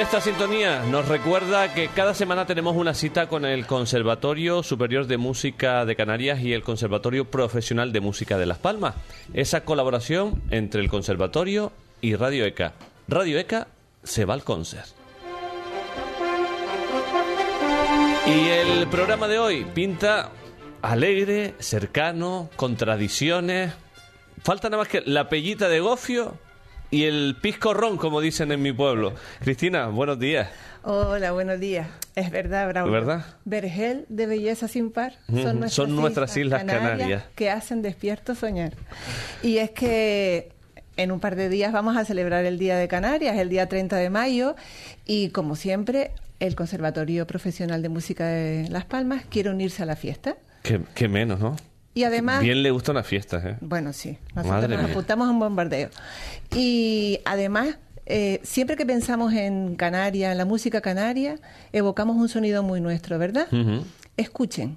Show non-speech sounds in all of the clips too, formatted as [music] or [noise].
Esta sintonía nos recuerda que cada semana tenemos una cita con el Conservatorio Superior de Música de Canarias y el Conservatorio Profesional de Música de Las Palmas. Esa colaboración entre el Conservatorio y Radio ECA. Radio ECA se va al concert. Y el programa de hoy pinta alegre, cercano, con tradiciones. Falta nada más que la pellita de gofio y el pisco ron, como dicen en mi pueblo. Cristina, buenos días. Hola, buenos días. Es verdad, Bravo. ¿Verdad? Vergel de belleza sin par son nuestras, son nuestras Islas Canarias. que hacen despierto soñar. Y es que en un par de días vamos a celebrar el Día de Canarias, el día 30 de mayo, y como siempre, el Conservatorio Profesional de Música de Las Palmas quiere unirse a la fiesta. Que, que menos, ¿no? Y además... Bien le gusta una fiesta, ¿eh? Bueno, sí, nosotros Madre nos apuntamos a un bombardeo. Y además, eh, siempre que pensamos en Canarias, en la música canaria, evocamos un sonido muy nuestro, ¿verdad? Escuchen.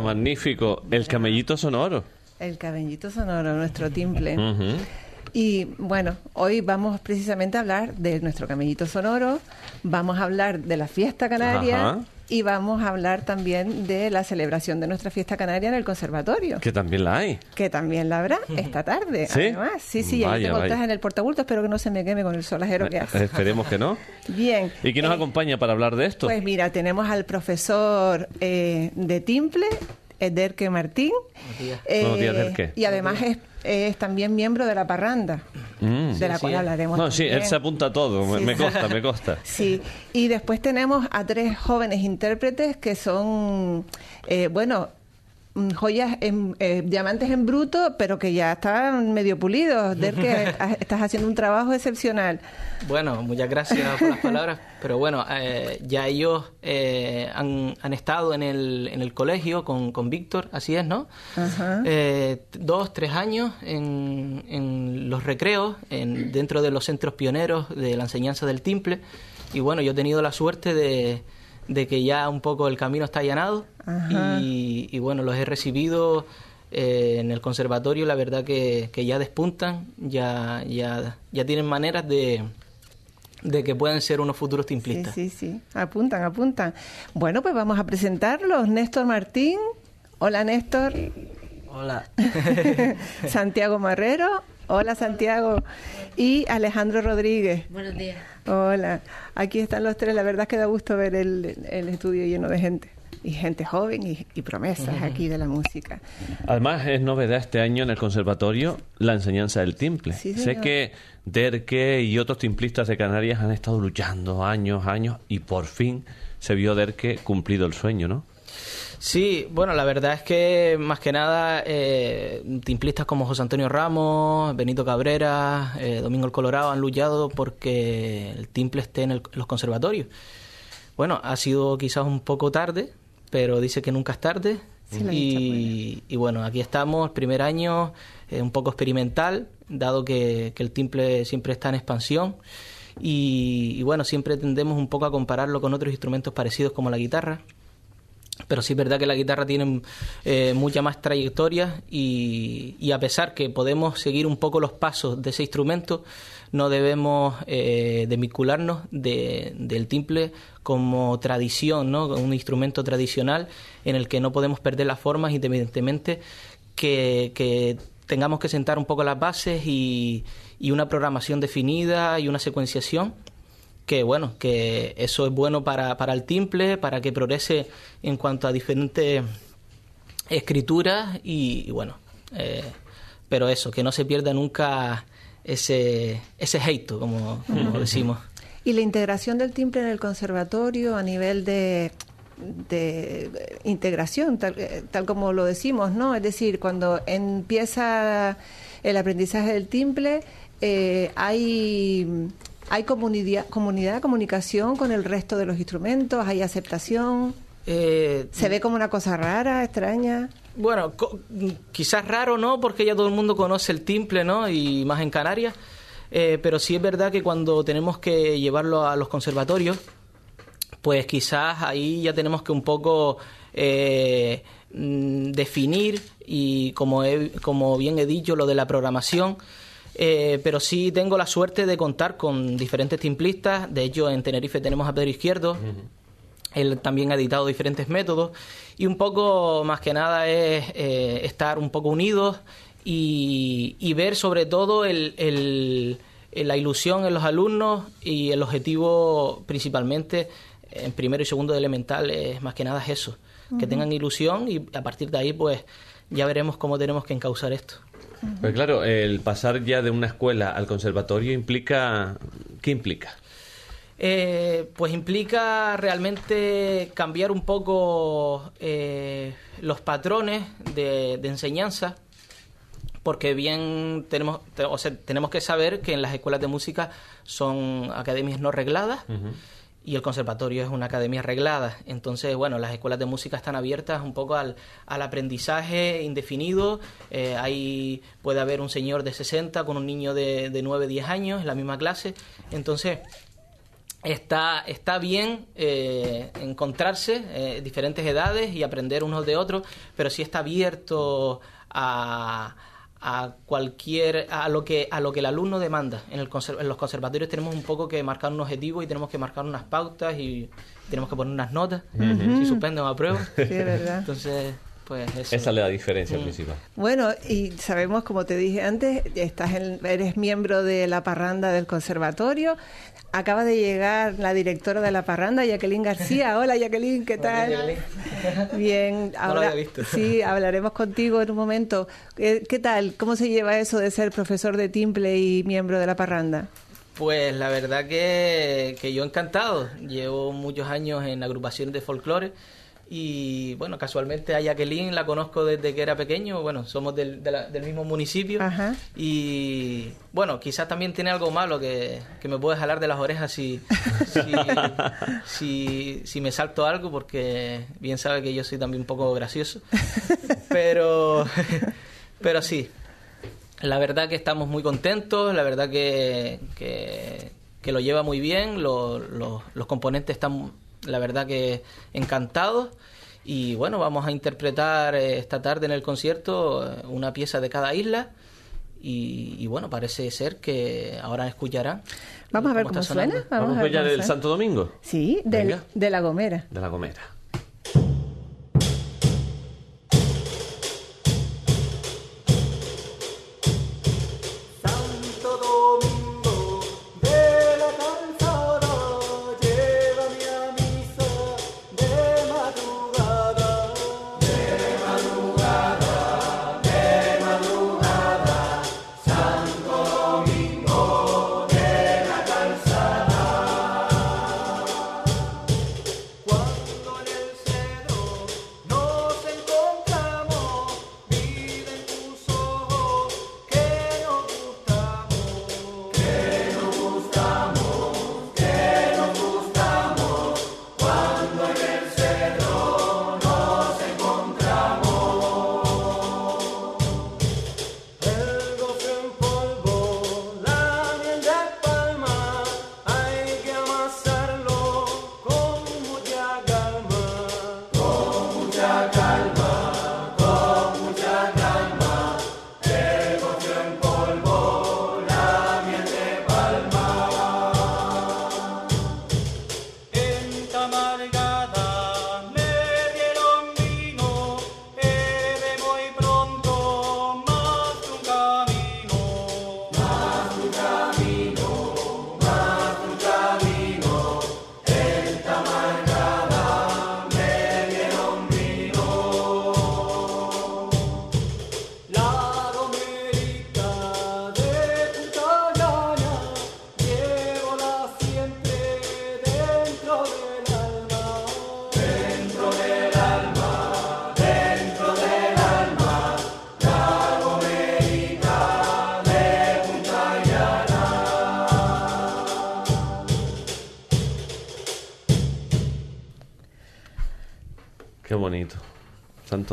Magnífico. El camellito sonoro. El cabellito sonoro, nuestro timple. Y bueno, hoy vamos precisamente a hablar de nuestro camellito sonoro, vamos a hablar de la fiesta canaria Ajá. Y vamos a hablar también de la celebración de nuestra fiesta canaria en el conservatorio. Que también la hay. Que también la habrá esta tarde. ¿Sí? Además, sí, sí, ahí Vaya, tengo el vaya. traje en el portabulto, espero que no se me queme con el solajero que hace. Eh, Esperemos que no. [laughs] Bien. ¿Y quién nos Eh, acompaña para hablar de esto? Pues mira, tenemos al profesor eh, de Timple, Ederque Martín. Eh, Buenos días, Ederque. Y además es, es también miembro de la parranda, Mm. de la cual hablaremos. No, sí, él se apunta a todo. Me, Sí. me [laughs] consta. Sí, y después tenemos a tres jóvenes intérpretes que son, eh, bueno, joyas, en, eh, diamantes en bruto, pero que ya están medio pulidos. Der que [laughs] estás haciendo un trabajo excepcional. Bueno, muchas gracias por las palabras, pero bueno, eh, ya ellos eh, han, han estado en el, en el colegio con, con Víctor, así es, ¿no? Ajá. Eh, dos, tres años en, en los recreos, en, dentro de los centros pioneros de la enseñanza del timple, y bueno, yo he tenido la suerte de, de que ya un poco el camino está allanado, y, y bueno, los he recibido eh, en el conservatorio, la verdad que, que ya despuntan, ya, ya, ya tienen maneras de, de que puedan ser unos futuros Sí, timplistas. sí, sí. Apuntan, apuntan. Bueno, pues vamos a presentarlos. Néstor Martín. Hola, Néstor. Hola. [laughs] Santiago Marrero. Hola Santiago y Alejandro Rodríguez. Buenos días. Hola, aquí están los tres. La verdad es que da gusto ver el, el estudio lleno de gente y gente joven y, y promesas aquí de la música. Además, es novedad este año en el conservatorio la enseñanza del timple. Sí, sé que Derke y otros timplistas de Canarias han estado luchando años, años y por fin se vio Derke cumplido el sueño, ¿no? Sí, bueno, la verdad es que más que nada eh, timplistas como José Antonio Ramos, Benito Cabrera, eh, Domingo el Colorado han luchado porque el timple esté en, el- en los conservatorios. Bueno, ha sido quizás un poco tarde, pero dice que nunca es tarde. Sí, y, y bueno, aquí estamos, primer año, eh, un poco experimental, dado que, que el timple siempre está en expansión. Y, y bueno, siempre tendemos un poco a compararlo con otros instrumentos parecidos como la guitarra. Pero sí es verdad que la guitarra tiene eh, mucha más trayectoria y, a pesar que podemos seguir un poco los pasos de ese instrumento, no debemos eh, desvincularnos de- del timple como tradición, ¿no? un instrumento tradicional en el que no podemos perder las formas, independientemente que, que tengamos que sentar un poco las bases y una programación definida y una secuenciación que bueno, que eso es bueno para, para el timple, para que progrese en cuanto a diferentes escrituras y, y bueno, eh, pero eso, que no se pierda nunca ese, ese como, como decimos. Y la integración del timbre en el conservatorio a nivel de, de integración, tal, eh, tal como lo decimos, ¿no? Es decir, cuando empieza el aprendizaje del timbre, eh, hay, hay comunidad, comunidad, comunicación con el resto de los instrumentos, hay aceptación, Eh, se ve como una cosa rara, extraña. Bueno, co- quizás raro, ¿no? Porque ya todo el mundo conoce el timple, ¿no? Y más en Canarias. Eh, pero sí es verdad que cuando tenemos que llevarlo a los conservatorios, pues quizás ahí ya tenemos que un poco eh, mm, definir y como, he- como bien he dicho, lo de la programación. Eh, pero sí tengo la suerte de contar con diferentes timplistas. De hecho, en Tenerife tenemos a Pedro Izquierdo. Él también ha editado diferentes métodos y un poco más que nada es eh, estar un poco unidos y, y ver sobre todo el, el- el- la ilusión en los alumnos y el objetivo principalmente en primero y segundo de elemental es más que nada es eso, que tengan ilusión y a partir de ahí pues ya veremos cómo tenemos que encauzar esto. Pues claro, el pasar ya de una escuela al conservatorio implica... ¿Qué implica? Eh, pues implica realmente cambiar un poco eh, los patrones de, de enseñanza, porque bien tenemos, te- o sea, tenemos que saber que en las escuelas de música son academias no regladas y el conservatorio es una academia reglada. Entonces, bueno, las escuelas de música están abiertas un poco al, aprendizaje indefinido. Eh, hay, puede haber un señor de 60 con un niño de, de 9, 10 años en la misma clase. Entonces, está, está bien eh, encontrarse eh, diferentes edades y aprender unos de otros, pero sí está abierto a, a cualquier a lo que a lo que el alumno demanda. En, el en los conservatorios tenemos un poco que marcar un objetivo y tenemos que marcar unas pautas y tenemos que poner unas notas si suspenden o aprueban. [laughs] Sí, es verdad. Entonces, pues eso. Esa es la diferencia principal. Bueno, y sabemos, como te dije antes, estás en- eres miembro de la parranda del conservatorio. Acaba de llegar la directora de la parranda, Jacqueline García. [laughs] Hola, Jacqueline, ¿qué tal? [laughs] Bien, No lo ahora había visto. sí, hablaremos contigo en un momento. ¿Qué, qué tal? ¿Cómo se lleva eso de ser profesor de timple y miembro de la parranda? Pues la verdad que, que yo encantado. Llevo muchos años en agrupaciones de folclore y bueno, casualmente a Jacqueline la conozco desde que era pequeño. Bueno, somos del, de la- del mismo municipio Ajá. y bueno, quizás también tiene algo malo que, que me puede jalar de las orejas si, si, [laughs] si, si me salto algo porque bien sabe que yo soy también un poco gracioso. [laughs] Pero, [laughs] pero sí, la verdad que estamos muy contentos, la verdad que, que, que lo lleva muy bien, lo- lo- los componentes están, la verdad que encantados. Y bueno, vamos a interpretar eh, esta tarde en el concierto eh, una pieza de cada isla. Y, y bueno, parece ser que ahora escucharán. Vamos a ver cómo está suena. sonando. Vamos, a ver ya cómo del suena. Santo Domingo, Sí, del- de la Gomera. de la Gomera. Shadow.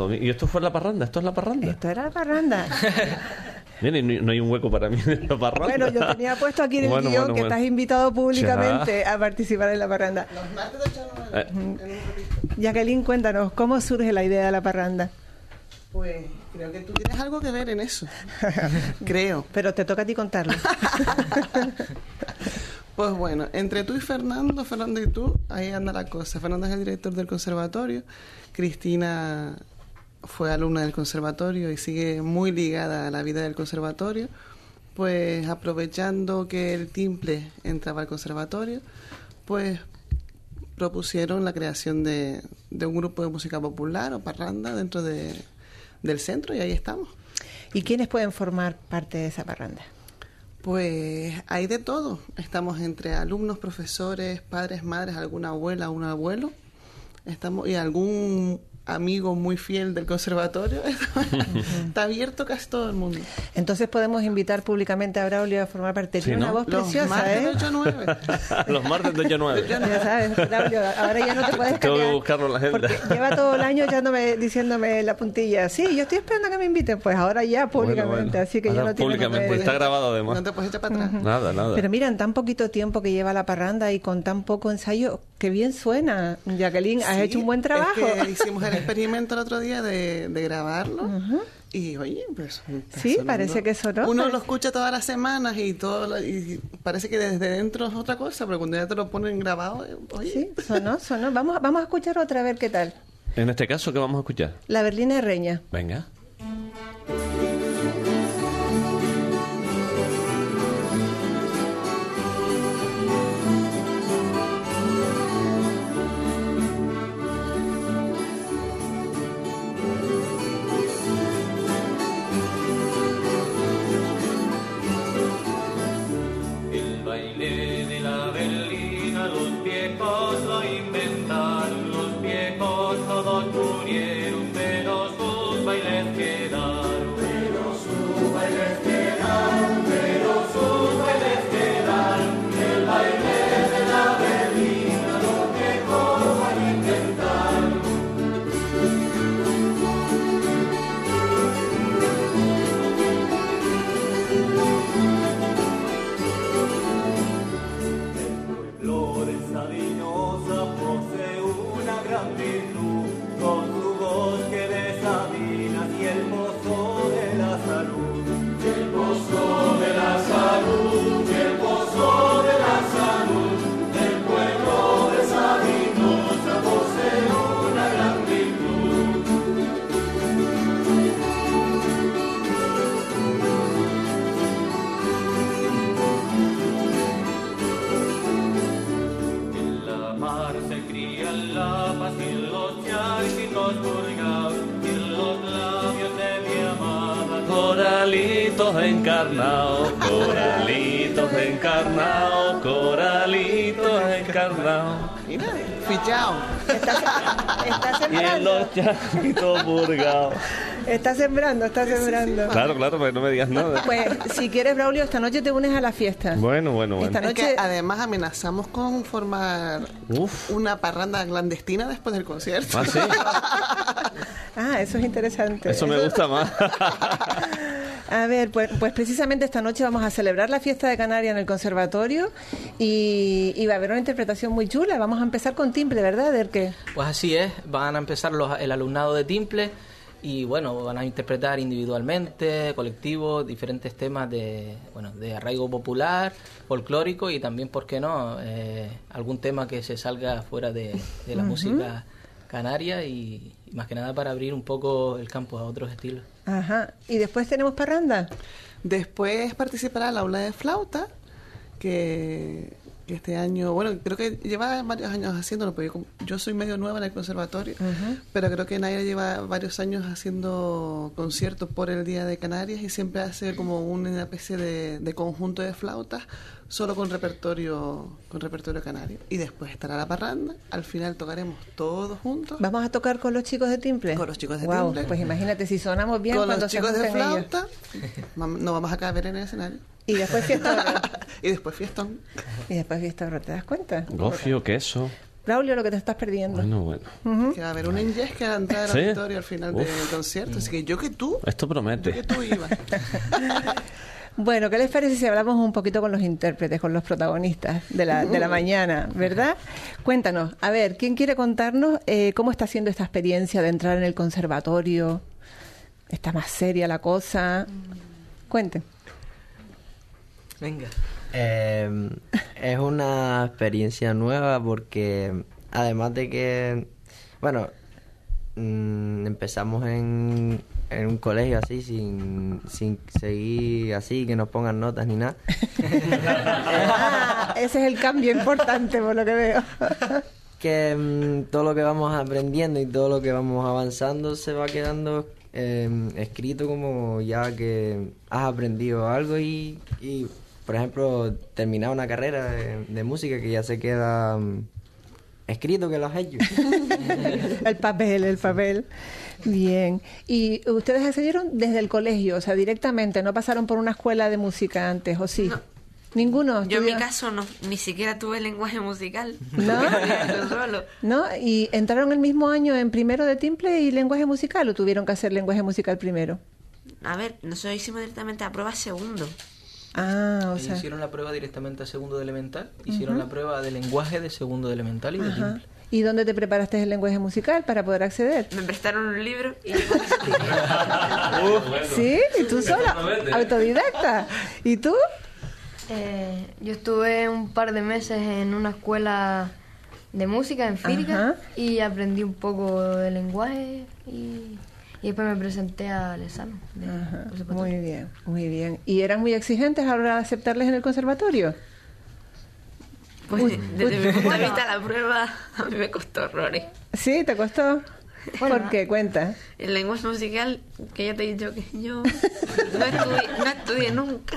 Santo Domingo. ¿Y esto fue la parranda? ¿Esto es la parranda? Esto era la parranda. Mira, y no, no hay un hueco para mí en la parranda. Bueno, yo tenía puesto aquí en el Bueno, guion bueno, que bueno. estás invitado públicamente a participar en la parranda. Eh, Jacqueline, cuéntanos, ¿cómo surge la idea de la parranda? Pues creo que tú tienes algo que ver en eso. [laughs] creo. Pero te toca a ti contarlo. [laughs] Pues bueno, entre tú y Fernando, Fernando y tú, ahí anda la cosa. Fernando es el director del conservatorio. Cristina fue alumna del conservatorio y sigue muy ligada a la vida del conservatorio. Pues aprovechando que el timple entraba al conservatorio, pues propusieron la creación de, de un grupo de música popular o parranda dentro de, del centro y ahí estamos. ¿Y quiénes pueden formar parte de esa parranda? Pues hay de todo. Estamos entre alumnos, profesores, padres, madres, alguna abuela, un abuelo. Estamos y algún amigo muy fiel del conservatorio. [laughs] Está abierto casi todo el mundo. Entonces podemos invitar públicamente a Braulio a formar parte. Sí, Tiene una ¿no? voz Los preciosa, martes ¿eh? de 8 a 9. Los martes de 8 a 9. Ya sabes, Braulio, ahora ya no te puedes Tengo que buscarlo en la agenda. Lleva todo el año echándome, diciéndome la puntilla. Sí, yo estoy esperando a que me inviten. Pues ahora ya públicamente. Bueno, bueno. Así que ya Ahora no tiene públicamente. remedio. Está grabado además. No te puedes echar para atrás. Nada, nada. Pero mira, en tan poquito tiempo que lleva la parranda y con tan poco ensayo, qué bien suena. Jacqueline, has Sí, hecho un buen trabajo. Es que hicimos el experimento el otro día de, de grabarlo. Y oye, pues. Sí, sonando. parece que sonó, Uno parece. lo escucha todas las semanas y todo lo- y parece que desde dentro es otra cosa, pero cuando ya te lo ponen grabado, eh, oye. Sí, sonó, sonó. Vamos, a- vamos a escuchar otra, a ver qué tal. En este caso, ¿qué vamos a escuchar? La berlina de Reña. Venga. Coralitos encarnados, coralitos encarnados, coralitos encarnados. Está Y en sembrando, está sembrando, está sembrando. Claro, claro, pero no me digas nada. Pues si quieres, Braulio, esta noche te unes a la fiesta. Bueno, bueno, Esta bueno. Es que noche- además amenazamos con formar Uf. una parranda clandestina después del concierto. Ah, sí. Ah, eso es interesante. Eso me gusta más. [laughs] A ver, pues, pues precisamente esta noche vamos a celebrar la fiesta de Canarias en el conservatorio y, y va a haber una interpretación muy chula. Vamos a empezar con timbre, ¿verdad, Derke? Pues así es, van a empezar los, el alumnado de Timple y bueno, van a interpretar individualmente, colectivos, diferentes temas de, bueno, de arraigo popular, folclórico y también, ¿por qué no?, eh, algún tema que se salga fuera de, de la música canaria y, y más que nada para abrir un poco el campo a otros estilos. Ajá. Y después tenemos parranda. Después participará la aula de flauta, que, que este año, bueno, creo que lleva varios años haciéndolo, porque yo, soy medio nueva en el conservatorio, pero creo que Naira lleva varios años haciendo conciertos por el Día de Canarias y siempre hace como una especie de, de conjunto de flautas solo con repertorio con repertorio canario. Y después estará la parranda, al final tocaremos todos juntos. Vamos a tocar con los chicos de timbre. Con los chicos de Guau, timbre. Pues imagínate, si sonamos bien con cuando los se chicos de ellos. flauta, vam- no vamos a caber en el escenario. [laughs] Y después fiesta. y después fiestón. y después fiesta, ¿te das cuenta? Gofio, queso. Braulio, lo que te estás perdiendo. Bueno, bueno. Que va a haber un enyesque a la entrada ¿Sí? auditorio al final Uf. del concierto. Así que yo que tú, Esto yo que promete. tú ibas. [laughs] Bueno, ¿qué les parece si hablamos un poquito con los intérpretes, con los protagonistas de la, de la mañana, verdad? Cuéntanos, a ver, ¿quién quiere contarnos eh, cómo está siendo esta experiencia de entrar en el conservatorio? ¿Está más seria la cosa? Cuenten. Venga. Eh, es una experiencia nueva porque además de que, bueno, mm, empezamos en, en un colegio así sin, sin seguir así, que nos pongan notas ni nada. Ah, ese es el cambio importante, por lo que veo. que mm, todo lo que vamos aprendiendo y todo lo que vamos avanzando se va quedando eh, escrito como ya que has aprendido algo y, y, por ejemplo, terminar una carrera de, de música que ya se queda mm, escrito que lo has hecho. [laughs] el papel, el papel. Bien. ¿Y ustedes accedieron desde el colegio, o sea, directamente? ¿No pasaron por una escuela de música antes, o sí? No. ¿Ninguno? Yo en mi caso no, ni siquiera tuve lenguaje musical. ¿No? [laughs] Solo. ¿No? ¿Y entraron el mismo año en primero de timple y lenguaje musical o tuvieron que hacer lenguaje musical primero? A ver, nosotros hicimos directamente a prueba segundo. Ah, o sea. hicieron la prueba directamente a segundo de elemental, hicieron la prueba de lenguaje de segundo de elemental y de Ajá. timple. ¿Y dónde te preparaste el lenguaje musical para poder acceder? Me prestaron un libro y yo. [laughs] ¿Sí? ¿Y tú sola? Autodidacta. ¿Y tú? Eh, yo estuve un par de meses en una escuela de música en Firga Ajá. y aprendí un poco de lenguaje y, y después me presenté al examen. de Ajá, conservatorio. Muy bien, muy bien. ¿Y eran muy exigentes a la hora de aceptarles en el conservatorio? Pues desde mi punto de vista la [laughs] prueba a mí me costó horrores. ¿Sí? ¿Te costó? ¿Por qué? Cuenta. El lenguaje musical, que ya te he dicho que yo no estudié, no estudié nunca.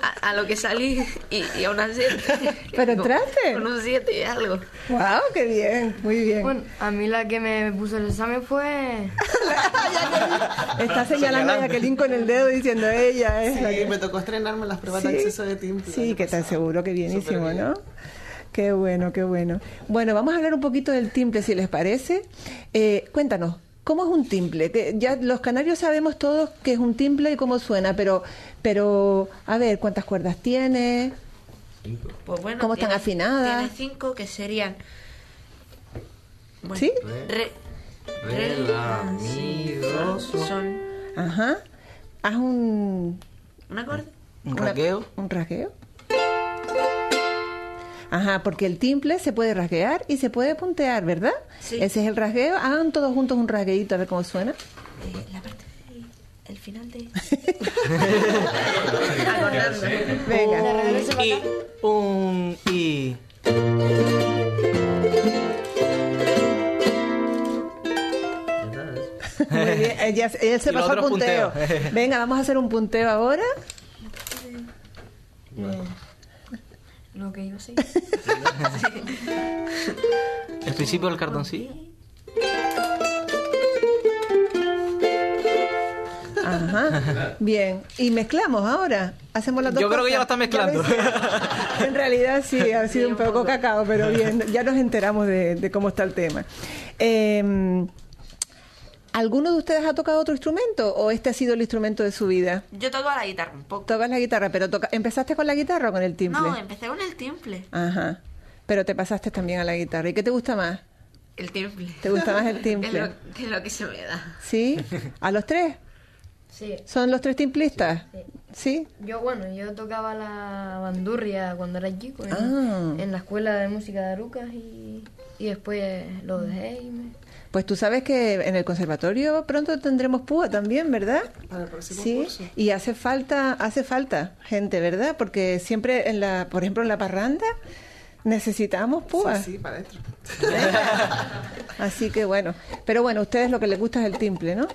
A, a lo que salí y, y aún así... [laughs] ¿Pero con- entraste? Con un 7 y algo. ¡Wow! ¡Qué bien! Muy bien. Bueno, a mí la que me puso el examen fue... Está señalando a Jacqueline con el dedo diciendo ella es la Sí, que... me tocó estrenarme en las pruebas de acceso de timple. Sí, que tan seguro que bienísimo, bien. ¿no? Qué bueno, qué bueno. Bueno, vamos a hablar un poquito del timple, si les parece. Eh, cuéntanos, ¿cómo es un timple? Que ya los canarios sabemos todos que es un timple y cómo suena, pero, pero a ver, ¿cuántas cuerdas tiene? Pues bueno, ¿Cómo están afinadas? Tiene cinco que serían... Bueno, ¿Sí? Re, Re, la, mi, do, sol. Son Ajá. Haz un... un acorde. Un raqueo. ¿Un rasgueo? Ajá, porque el timple se puede rasguear y se puede puntear, ¿verdad? Sí. Ese es el rasgueo. Hagan todos juntos un rasgueito a ver cómo suena. Eh, la parte del el final de... [laughs] Venga. Y un y. Muy bien. [laughs] Él, él se pasó al punteo. punteo. Venga, vamos a hacer un punteo ahora. Lo que iba a ser. El principio del cartoncillo. Ajá. Bien. Y mezclamos ahora. Hacemos las dos Yo creo que ya lo está mezclando. [laughs] en realidad sí, ha sido un poco cacao, pero bien. Ya nos enteramos de, de cómo está el tema. Eh, ¿Alguno de ustedes ha tocado otro instrumento o este ha sido el instrumento de su vida? Yo toco la guitarra un poco. Tocas la guitarra, pero toca... ¿empezaste con la guitarra o con el timple? No, empecé con el timple. Ajá. Pero te pasaste también a la guitarra. ¿Y qué te gusta más? El timple. ¿Te gusta más el [laughs] Es timple? lo, que es lo que se me da. ¿Sí? ¿A los tres? Sí. ¿Son los tres timplistas? ¿Sí? Yo, bueno, yo tocaba la bandurria cuando era chico en, Ah. en la escuela de música de Arucas y, y después lo dejé y me... Pues tú sabes que en el conservatorio pronto tendremos púa también, ¿verdad? Para el próximo Sí, curso. y hace falta, hace falta gente, ¿verdad? Porque siempre en la, por ejemplo, en la parranda necesitamos púa. Sí, sí, para adentro. [laughs] Así que bueno, pero bueno, a ustedes lo que les gusta es el timple, ¿no?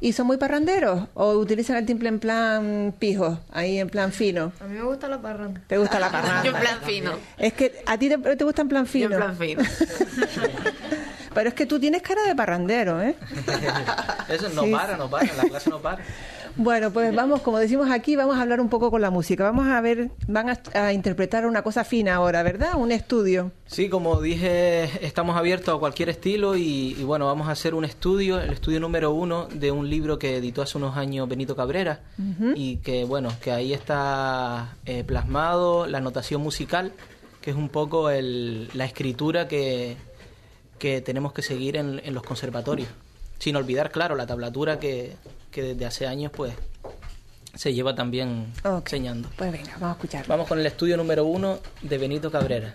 ¿Y son muy parranderos o utilizan el timple en plan pijo, ahí en plan fino? A mí me gusta la parranda. ¿Te gusta la [laughs] parranda? Yo en plan fino. Es que a ti te, te gusta en plan Yo fino. en plan fino. [laughs] Pero es que tú tienes cara de parrandero, ¿eh? [laughs] Eso no Sí, para, no para, la clase no para. [laughs] Bueno, pues vamos, como decimos aquí, vamos a hablar un poco con la música. Vamos a ver, van a, a interpretar una cosa fina ahora, ¿verdad? Un estudio. Sí, como dije, estamos abiertos a cualquier estilo y, y bueno, vamos a hacer un estudio, el estudio número uno de un libro que editó hace unos años Benito Cabrera y que bueno, que ahí está eh, plasmado la notación musical, que es un poco el- la escritura que, que tenemos que seguir en, en los conservatorios, sin olvidar, claro, la tablatura que, que desde hace años pues se lleva también enseñando. Pues venga, vamos a escuchar. Vamos con el estudio número uno de Benito Cabrera.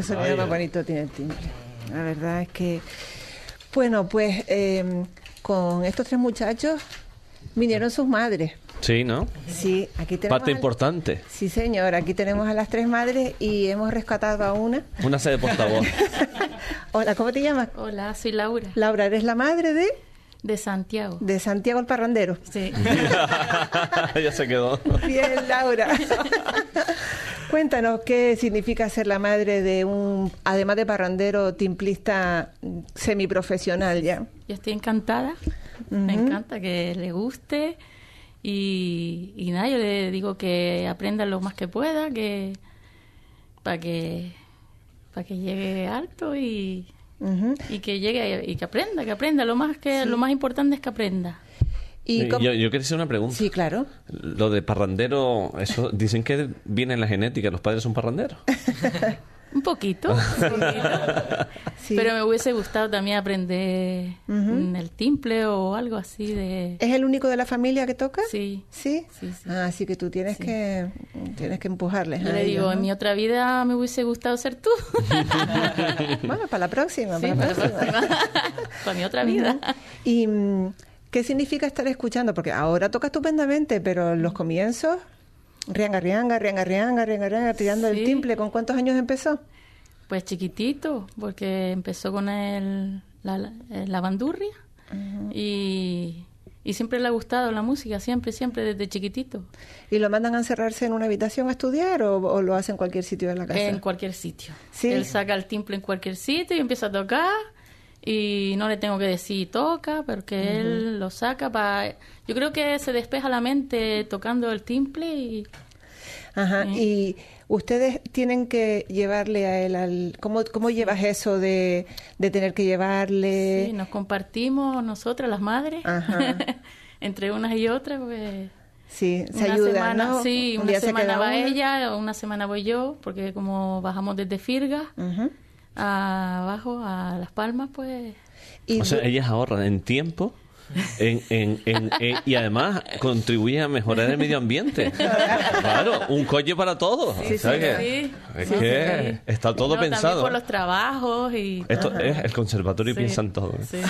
Qué sonido más bonito tiene el timbre. La verdad es que, bueno, pues eh, con estos tres muchachos vinieron sus madres. Sí, ¿no? Sí, aquí tenemos. Parte al- importante. Sí, señor, aquí tenemos a las tres madres y hemos rescatado a una. Una sede portavoz. [laughs] Hola, ¿cómo te llamas? Hola, soy Laura, Laura, eres la madre de, de Santiago. de Santiago el Parrandero. Sí. [laughs] ya se quedó. Bien, Laura. [laughs] Cuéntanos qué significa ser la madre de un, además de parrandero, timplista mm, semiprofesional ya. Yo estoy encantada, me encanta que le guste y, y nada, yo le digo que aprenda lo más que pueda, que para que para que llegue alto y, y que llegue y que aprenda, que aprenda. Lo más que lo más importante es que aprenda. Y yo, cómo- yo quería hacer una pregunta. Sí, claro. Lo de parrandero, eso dicen que viene en la genética, los padres son parranderos. [laughs] Un poquito, [laughs] un poquito. Sí. pero me hubiese gustado también aprender el timple o algo así de... ¿Es el único de la familia que toca? Sí. ¿Sí? Sí, sí. Ah, así que tú tienes Sí. que tienes que empujarles. Yo a le ellos, digo, ¿no? en mi otra vida me hubiese gustado ser tú. [laughs] Bueno, para la próxima, Sí, para la próxima. Para mi otra vida. ¿Y mm, qué significa estar escuchando? Porque ahora toca estupendamente, pero en los comienzos, rianga, rianga, rianga, rianga, rianga, rianga, tirando el Sí. timple. ¿Con cuántos años empezó? Pues chiquitito, porque empezó con el, la, la, eh, bandurria y, y siempre le ha gustado la música, siempre, siempre, desde chiquitito. ¿Y lo mandan a encerrarse en una habitación a estudiar o, o lo hace en cualquier sitio de la casa? En cualquier sitio. Sí. Él saca el timple en cualquier sitio y empieza a tocar y no le tengo que decir toca, porque él lo saca para... Yo creo que se despeja la mente tocando el timple y... Ajá. Y ustedes tienen que llevarle a él al... ¿Cómo, cómo llevas eso de, de tener que llevarle? Sí, nos compartimos nosotras, las madres, Ajá. [laughs] entre unas y otras, pues... Sí, se una semana, ¿no? Sí, Un una se semana va una. ella, una semana voy yo, porque como bajamos desde Firga a abajo a Las Palmas, pues Y O sea, ellas ahorran en tiempo en, en- en- en- y además contribuye a mejorar el medio ambiente. Claro, un coche para todos. Sí, ¿sabes sí, qué? sí. Es Sí, que sí. está todo No, También pensado. por los trabajos y... Esto es el conservatorio piensa en todo. ¿eh?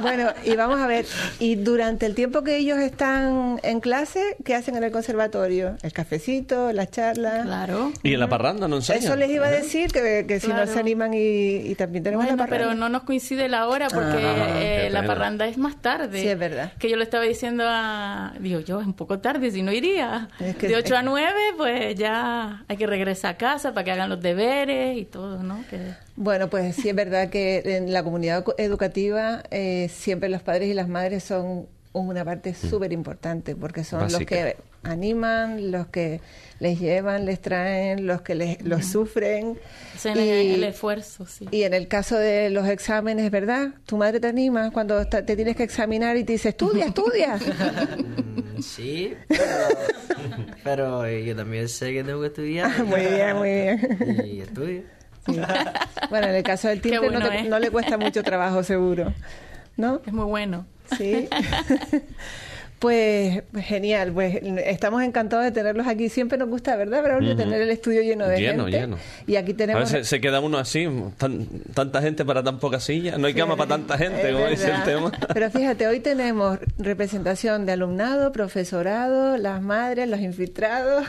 Bueno, y vamos a ver, y durante el tiempo que ellos están en clase, ¿qué hacen en el conservatorio? El cafecito, las charlas. Claro. Y en la parranda no enseñan. Eso les iba a decir, que, que si no Claro. se animan y, y también tenemos Bueno, la parranda. pero no nos coincide la hora porque Ah, eh, la parranda es más tarde. Sí, es verdad. Que yo le estaba diciendo a... Digo, yo es un poco tarde, si no iría. Es que- de 8 a 9, pues ya hay que regresar a casa para que hagan los deberes y todo, ¿no? Que... Bueno, pues sí es verdad que en la comunidad co- educativa eh, siempre los padres y las madres son una parte súper importante porque son los que animan, los que les llevan, les traen, los que les, los sufren. Hacen el, el esfuerzo, sí. y en el caso de los exámenes, ¿verdad? Tu madre te anima cuando está- te tienes que examinar y te dice, estudia, estudia. [laughs] Mm, Sí, pero, pero eh, yo también sé que tengo que estudiar. [laughs] muy bien, muy bien. Y estudio. Sí. Bueno, en el caso del timbre no, bueno, te- ¿eh? no le cuesta mucho trabajo, seguro. ¿No? Es muy bueno. Sí. [laughs] Pues genial, pues estamos encantados de tenerlos aquí. Siempre nos gusta, ¿verdad, Braulio? Tener el estudio lleno de Lleno, gente. lleno. Y aquí A tenemos... veces se queda uno así, tan- tanta gente para tan poca silla. No hay cama para tanta gente, como dice el tema. Pero fíjate, hoy tenemos representación de alumnado, profesorado, las madres, los infiltrados.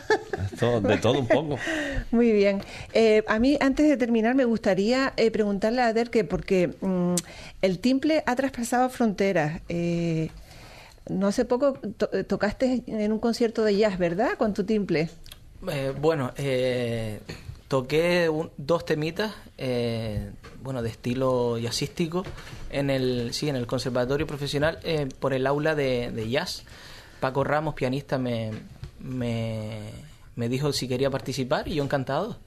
Todo- de todo un poco. [laughs] Muy bien. Eh, a mí, antes de terminar, me gustaría eh, preguntarle a Ader que, porque mm, el timple ha traspasado fronteras. Eh, no hace poco to- tocaste en un concierto de jazz, ¿verdad? Con tu timple. Eh, bueno, eh, toqué dos temitas, eh, bueno, de estilo jazzístico, en el, sí, en el conservatorio profesional, eh, por el aula de, de jazz. Paco Ramos, pianista, me, me, me dijo si quería participar y yo encantado.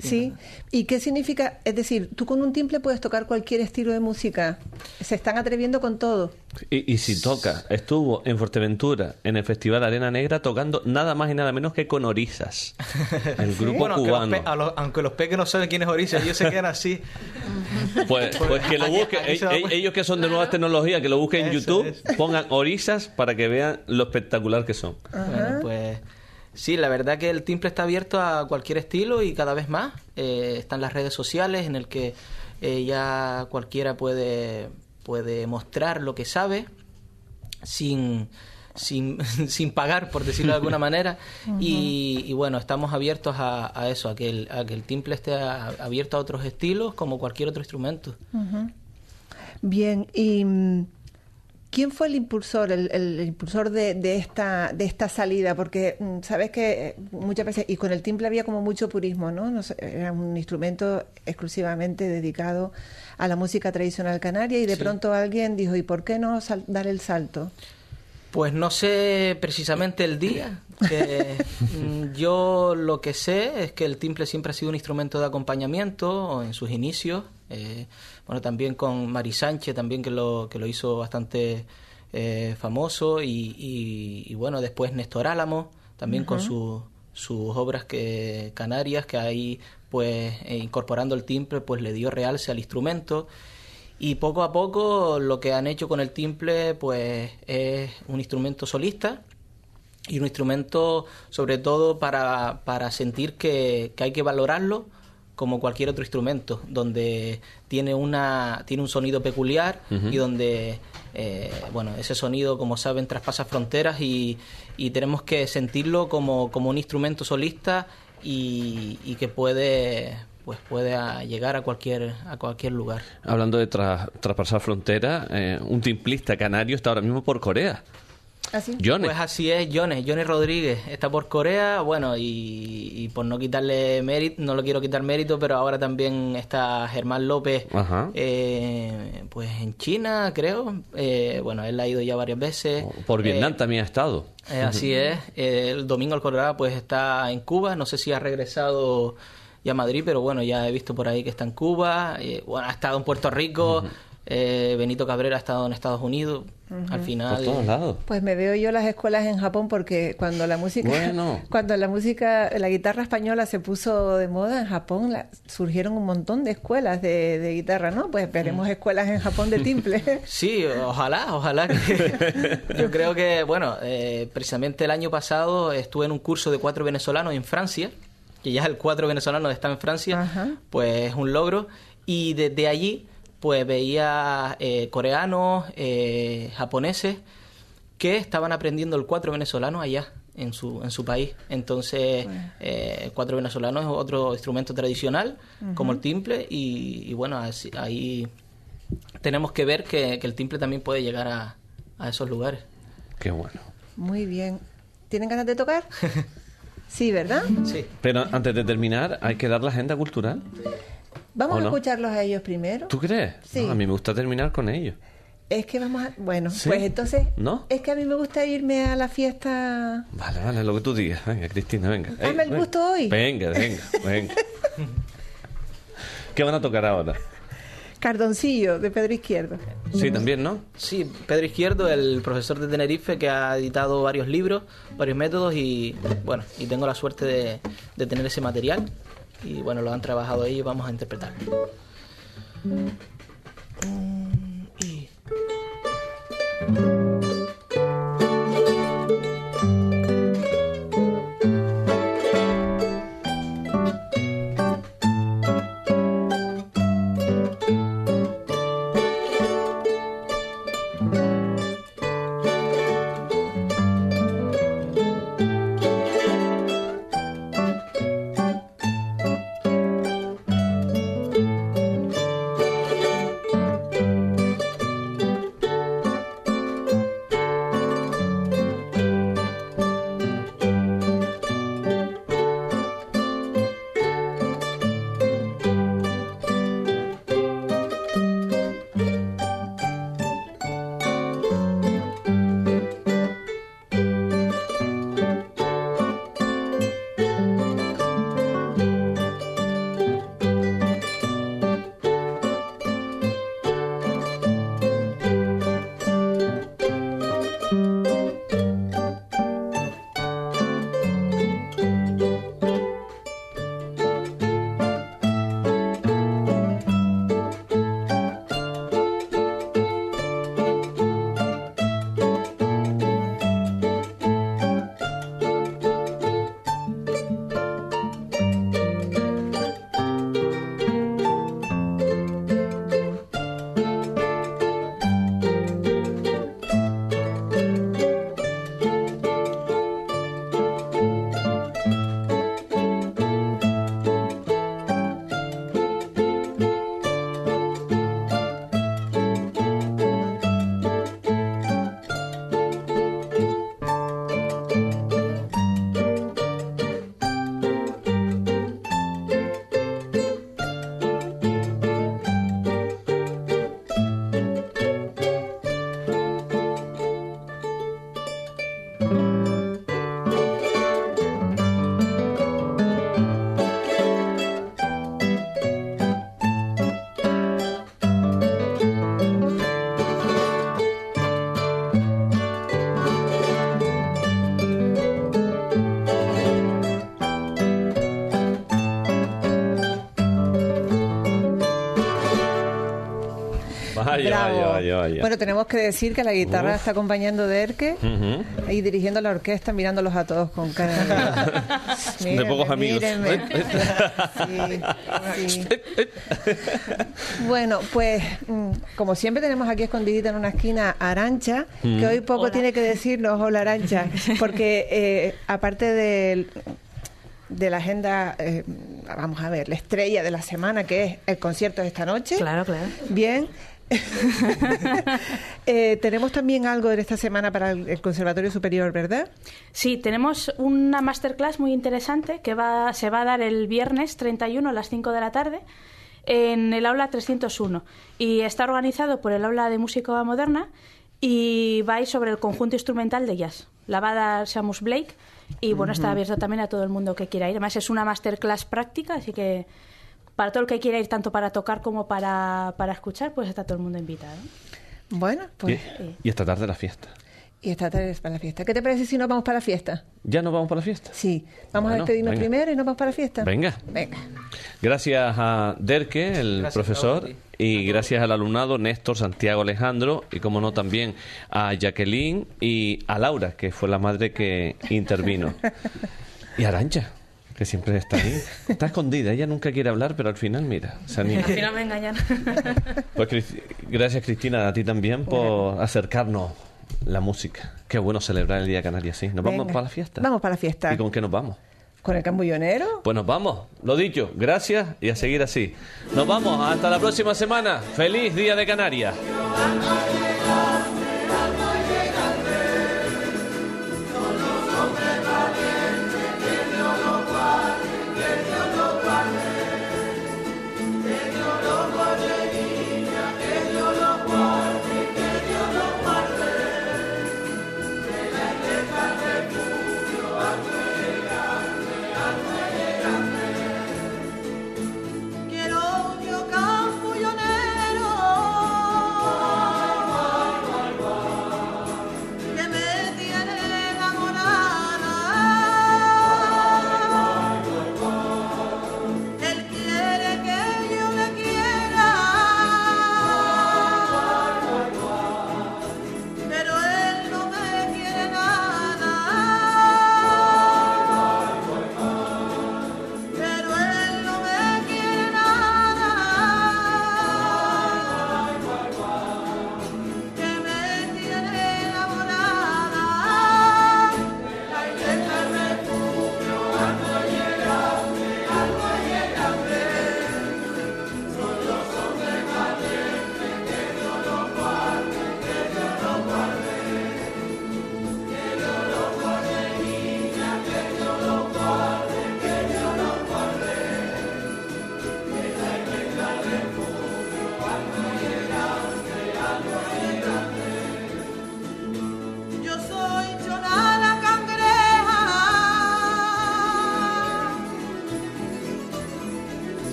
Sí. ¿Y qué significa? Es decir, tú con un timple puedes tocar cualquier estilo de música. Se están atreviendo con todo. Y, y si toca, estuvo en Fuerteventura, en el Festival Arena Negra, tocando nada más y nada menos que con Orisas, [laughs] el grupo Bueno, aunque los, cubano. pe- aunque los peques no saben quién es Orisa, ellos se quedan así. [laughs] Pues, pues que lo busquen, aquí ellos, que son de nuevas tecnologías, que lo busquen en YouTube, es. pongan Orisas para que vean lo espectacular que son. Bueno, pues sí, la verdad que el timple está abierto a cualquier estilo y cada vez más. Eh, están las redes sociales en el que eh, ya cualquiera puede, puede mostrar lo que sabe sin, sin, [laughs] sin pagar, por decirlo de alguna [laughs] manera. y, y bueno, estamos abiertos a, a eso, a que, el, a que el timple esté a- abierto a otros estilos como cualquier otro instrumento. Bien, y mm, ¿quién fue el impulsor, el, el impulsor de, de esta de esta salida? Porque mm, sabes que eh, muchas veces y con el timple había como mucho purismo, ¿no? No sé, era un instrumento exclusivamente dedicado a la música tradicional canaria y de Sí. pronto alguien dijo, ¿y por qué no sal- dar el salto? Pues no sé precisamente el día. que, [laughs] mm, yo lo que sé es que el timple siempre ha sido un instrumento de acompañamiento en sus inicios. eh, bueno, también con Mari Sánchez, también que lo, que lo hizo bastante eh, famoso. Y, y- y bueno, después Néstor Álamo, también con su- sus obras que, canarias, que ahí, pues, eh, incorporando el timple, pues le dio realce al instrumento. Y poco a poco lo que han hecho con el timple pues es un instrumento solista y un instrumento sobre todo para, para sentir que, que hay que valorarlo como cualquier otro instrumento, donde tiene una tiene un sonido peculiar y donde eh, bueno ese sonido como saben traspasa fronteras y, y tenemos que sentirlo como, como un instrumento solista y, y que puede pues puede a- llegar a cualquier a cualquier lugar. Hablando de tras- traspasar fronteras, eh, un timplista canario está ahora mismo por Corea. ¿Así? Johnny. Pues así es, Jones, Johnny Rodríguez está por Corea, bueno, y, y por no quitarle mérito, no lo quiero quitar mérito, pero ahora también está Germán López, Ajá. eh, pues en China, creo, eh, bueno, él ha ido ya varias veces. Por Vietnam Eh, también ha estado. eh, así es, Eh, el domingo el Colorado pues está en Cuba, no sé si ha regresado ya a Madrid, pero bueno, ya he visto por ahí que está en Cuba, eh, bueno, ha estado en Puerto Rico, Eh, Benito Cabrera ha estado en Estados Unidos. Al final. Por todos lados. Pues me veo yo las escuelas en Japón porque cuando la música, Bueno. [laughs] cuando la música, la guitarra española se puso de moda en Japón, la- surgieron un montón de escuelas de, de guitarra, ¿no? Pues veremos Mm. escuelas en Japón de timple. [laughs] Sí, ojalá, ojalá. Que... [laughs] Yo creo que, bueno, eh, precisamente el año pasado estuve en un curso de cuatro venezolanos en Francia, que ya el cuatro venezolano está en Francia, Ajá. pues es un logro. Y desde allí, pues veía eh, coreanos, eh, japoneses, que estaban aprendiendo el cuatro venezolano allá. En su, en su país. Entonces, eh, el cuatro venezolano es otro instrumento tradicional, como el timple, y, y bueno, así- ahí tenemos que ver que, que el timple también puede llegar a, a esos lugares. Qué bueno. Muy bien. ¿Tienen ganas de tocar? [laughs] Sí, ¿verdad? Sí. Pero antes de terminar, hay que dar la agenda cultural. Vamos ¿O a no? escucharlos a ellos primero. ¿Tú crees? Sí. No, a mí me gusta terminar con ellos. Es que vamos a... Bueno, ¿Sí? pues entonces... ¿No? Es que a mí me gusta irme a la fiesta... Vale, vale, lo que tú digas. Venga, Cristina, venga. Dame el venga. gusto hoy. Venga, venga, venga. ¿Qué van a tocar ahora? Cardoncillo, de Pedro Izquierdo. Sí, también, ¿no? Sí, Pedro Izquierdo, el profesor de Tenerife que ha editado varios libros, varios métodos y bueno, y tengo la suerte de, de tener ese material y bueno, lo han trabajado ellos y vamos a interpretar. Vaya, Bravo. Bueno, tenemos que decir que la guitarra está acompañando de Erke y dirigiendo la orquesta, mirándolos a todos con cara de... [laughs] De pocos amigos. mírenme. [laughs] Sí, sí. Bueno, pues mm, como siempre tenemos aquí escondidita en una esquina a Arancha, que hoy poco Hola. tiene que decirnos, hola Arancha, [laughs] porque eh, aparte del de la agenda, eh, vamos a ver, la estrella de la semana, que es el concierto de esta noche. Claro, claro. Bien. [laughs] Eh, tenemos también algo de esta semana para el, Conservatorio Superior, ¿verdad? Sí, tenemos una masterclass muy interesante que va, se va a dar el viernes 31 a las 5 de la tarde en el aula 301 y está organizado por el aula de música moderna y va a ir sobre el conjunto instrumental de jazz. La va a dar Samus Blake y bueno, está Ujú. abierto también a todo el mundo que quiera ir. Además es una masterclass práctica, así que para todo el que quiera ir tanto para tocar como para, para escuchar, pues está todo el mundo invitado. Bueno, pues... Y, y esta tarde la fiesta. Y esta tarde es para la fiesta. ¿Qué te parece si nos vamos para la fiesta? ¿Ya nos vamos para la fiesta? Sí. Vamos Bueno, a despedirnos venga. primero y nos vamos para la fiesta. Venga. Venga. Gracias a Derke, el Gracias, profesor, y gracias al alumnado Néstor, Santiago, Alejandro, y como no también a Jacqueline y a Laura, que fue la madre que intervino. [laughs] Y a Arancha, que siempre está ahí. Está escondida, ella nunca quiere hablar, pero al final, mira, se anima. Al final me engañan. Pues Cristi- gracias Cristina, a ti también por acercarnos la música. Qué bueno celebrar el Día de Canarias, sí. ¿Nos vamos para la fiesta? Vamos para la fiesta. ¿Y con qué nos vamos? ¿Con el cambullonero? Pues nos vamos, lo dicho, gracias y a seguir así. Nos vamos, hasta la próxima semana. Feliz Día de Canarias.